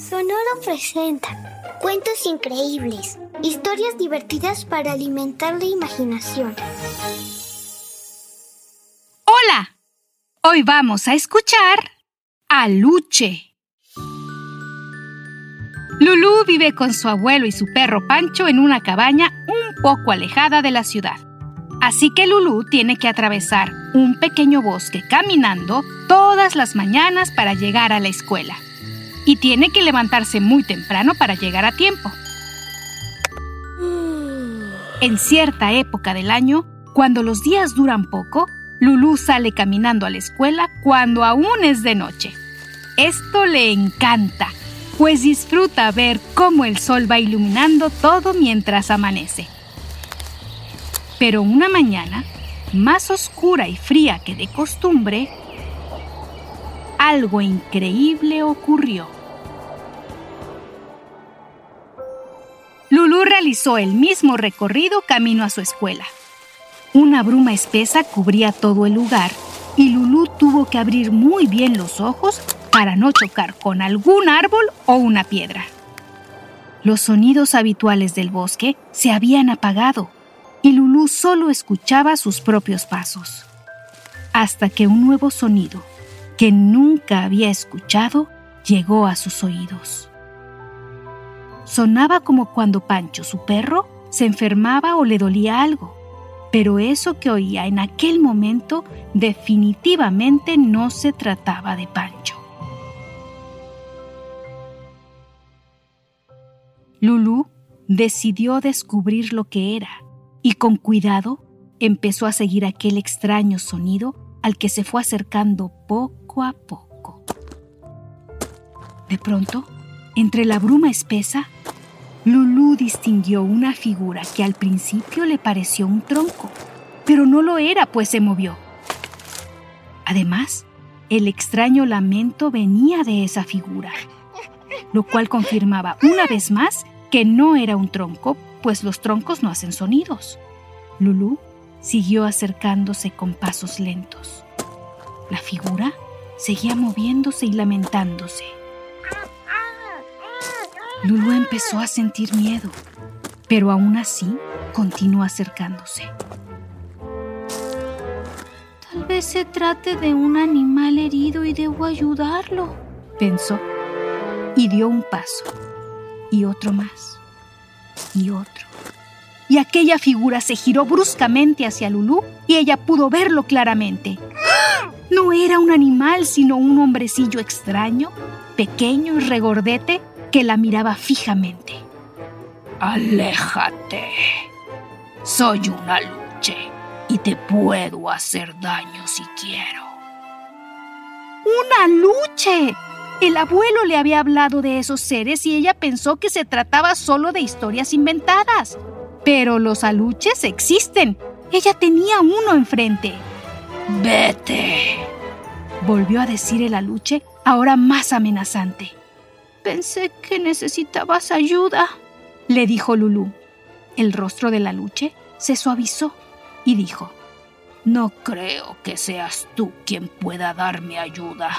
Sonoro presenta cuentos increíbles, historias divertidas para alimentar la imaginación. Hola, hoy vamos a escuchar a Luche. Lulú vive con su abuelo y su perro Pancho en una cabaña un poco alejada de la ciudad. Así que Lulú tiene que atravesar un pequeño bosque caminando todas las mañanas para llegar a la escuela. Y tiene que levantarse muy temprano para llegar a tiempo. En cierta época del año, cuando los días duran poco, Lulú sale caminando a la escuela cuando aún es de noche. Esto le encanta, pues disfruta ver cómo el sol va iluminando todo mientras amanece. Pero una mañana, más oscura y fría que de costumbre, algo increíble ocurrió. Lulú realizó el mismo recorrido camino a su escuela. Una bruma espesa cubría todo el lugar y Lulú tuvo que abrir muy bien los ojos para no chocar con algún árbol o una piedra. Los sonidos habituales del bosque se habían apagado y Lulú solo escuchaba sus propios pasos. Hasta que un nuevo sonido, que nunca había escuchado, llegó a sus oídos. Sonaba como cuando Pancho, su perro, se enfermaba o le dolía algo, pero eso que oía en aquel momento definitivamente no se trataba de Pancho. Lulú decidió descubrir lo que era y con cuidado empezó a seguir aquel extraño sonido al que se fue acercando poco a poco. De pronto, entre la bruma espesa, Lulú distinguió una figura que al principio le pareció un tronco, pero no lo era, pues se movió. Además, el extraño lamento venía de esa figura, lo cual confirmaba una vez más que no era un tronco, pues los troncos no hacen sonidos. Lulú siguió acercándose con pasos lentos. La figura seguía moviéndose y lamentándose. Lulú empezó a sentir miedo, pero aún así continuó acercándose. Tal vez se trate de un animal herido y debo ayudarlo, pensó, y dio un paso, y otro más, y otro. Y aquella figura se giró bruscamente hacia Lulú y ella pudo verlo claramente. No era un animal, sino un hombrecillo extraño, pequeño y regordete, que la miraba fijamente. Aléjate. Soy una luche y te puedo hacer daño si quiero. ¡Una luche! El abuelo le había hablado de esos seres y ella pensó que se trataba solo de historias inventadas. Pero los aluches existen. Ella tenía uno enfrente. Vete, volvió a decir el aluche, ahora más amenazante. Pensé que necesitabas ayuda, le dijo Lulú. El rostro del aluche se suavizó y dijo, No creo que seas tú quien pueda darme ayuda.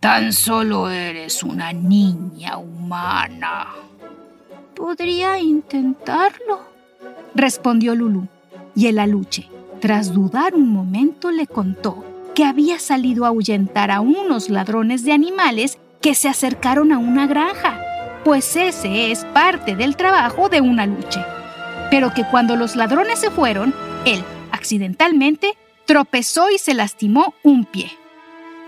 Tan solo eres una niña humana. Podría intentarlo, respondió Lulú. Y el aluche, tras dudar un momento, le contó que había salido a ahuyentar a unos ladrones de animales que se acercaron a una granja, pues ese es parte del trabajo de un aluche. Pero que cuando los ladrones se fueron, él, accidentalmente, tropezó y se lastimó un pie.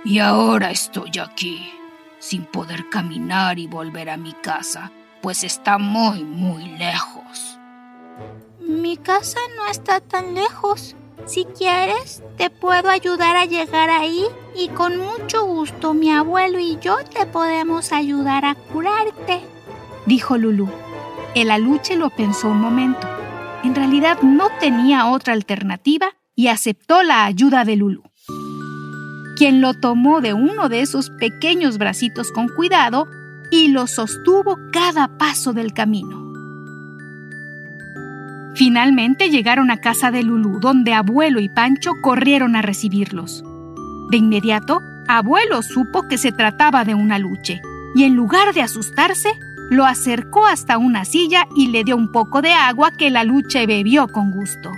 Y ahora estoy aquí, sin poder caminar y volver a mi casa, pues está muy, muy lejos. Mi casa no está tan lejos. Si quieres, te puedo ayudar a llegar ahí y con mucho gusto mi abuelo y yo te podemos ayudar a curarte, dijo Lulú. El aluche lo pensó un momento. En realidad no tenía otra alternativa y aceptó la ayuda de Lulú, quien lo tomó de uno de esos pequeños bracitos con cuidado y lo sostuvo cada paso del camino. Finalmente llegaron a casa de Lulú, donde abuelo y Pancho corrieron a recibirlos. De inmediato, abuelo supo que se trataba de una luche, y en lugar de asustarse, lo acercó hasta una silla y le dio un poco de agua que la luche bebió con gusto.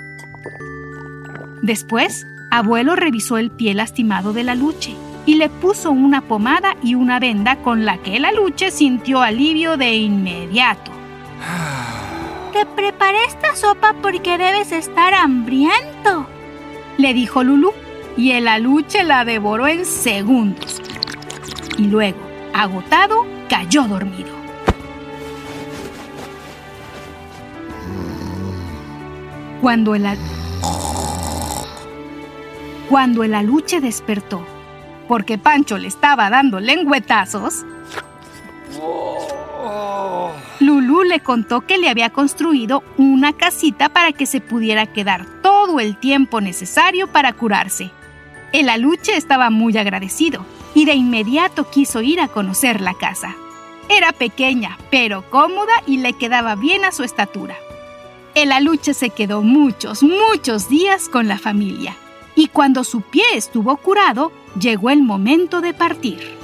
Después, abuelo revisó el pie lastimado de la luche y le puso una pomada y una venda con la que la luche sintió alivio de inmediato. Te preparé esta sopa porque debes estar hambriento, le dijo Lulú, y el aluche la devoró en segundos. Y luego, agotado, cayó dormido. Cuando el, Cuando el aluche despertó, porque Pancho le estaba dando lengüetazos, Lulú le contó que le había construido una casita para que se pudiera quedar todo el tiempo necesario para curarse. El aluche estaba muy agradecido y de inmediato quiso ir a conocer la casa. Era pequeña, pero cómoda y le quedaba bien a su estatura. El aluche se quedó muchos, muchos días con la familia y cuando su pie estuvo curado, llegó el momento de partir.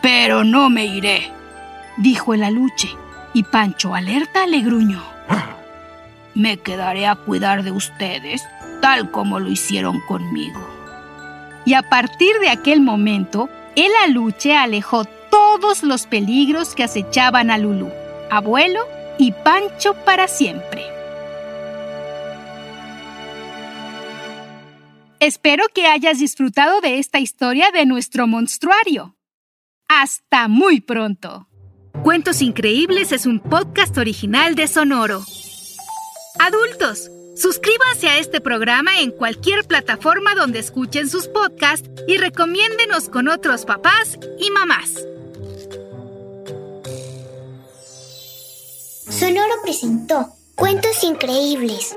Pero no me iré, dijo el aluche, y Pancho alerta le gruñó. Me quedaré a cuidar de ustedes, tal como lo hicieron conmigo. Y a partir de aquel momento, el aluche alejó todos los peligros que acechaban a Lulú, abuelo y Pancho para siempre. Espero que hayas disfrutado de esta historia de nuestro monstruario. Hasta muy pronto. Cuentos Increíbles es un podcast original de Sonoro. Adultos, suscríbanse a este programa en cualquier plataforma donde escuchen sus podcasts y recomiéndenos con otros papás y mamás. Sonoro presentó Cuentos Increíbles,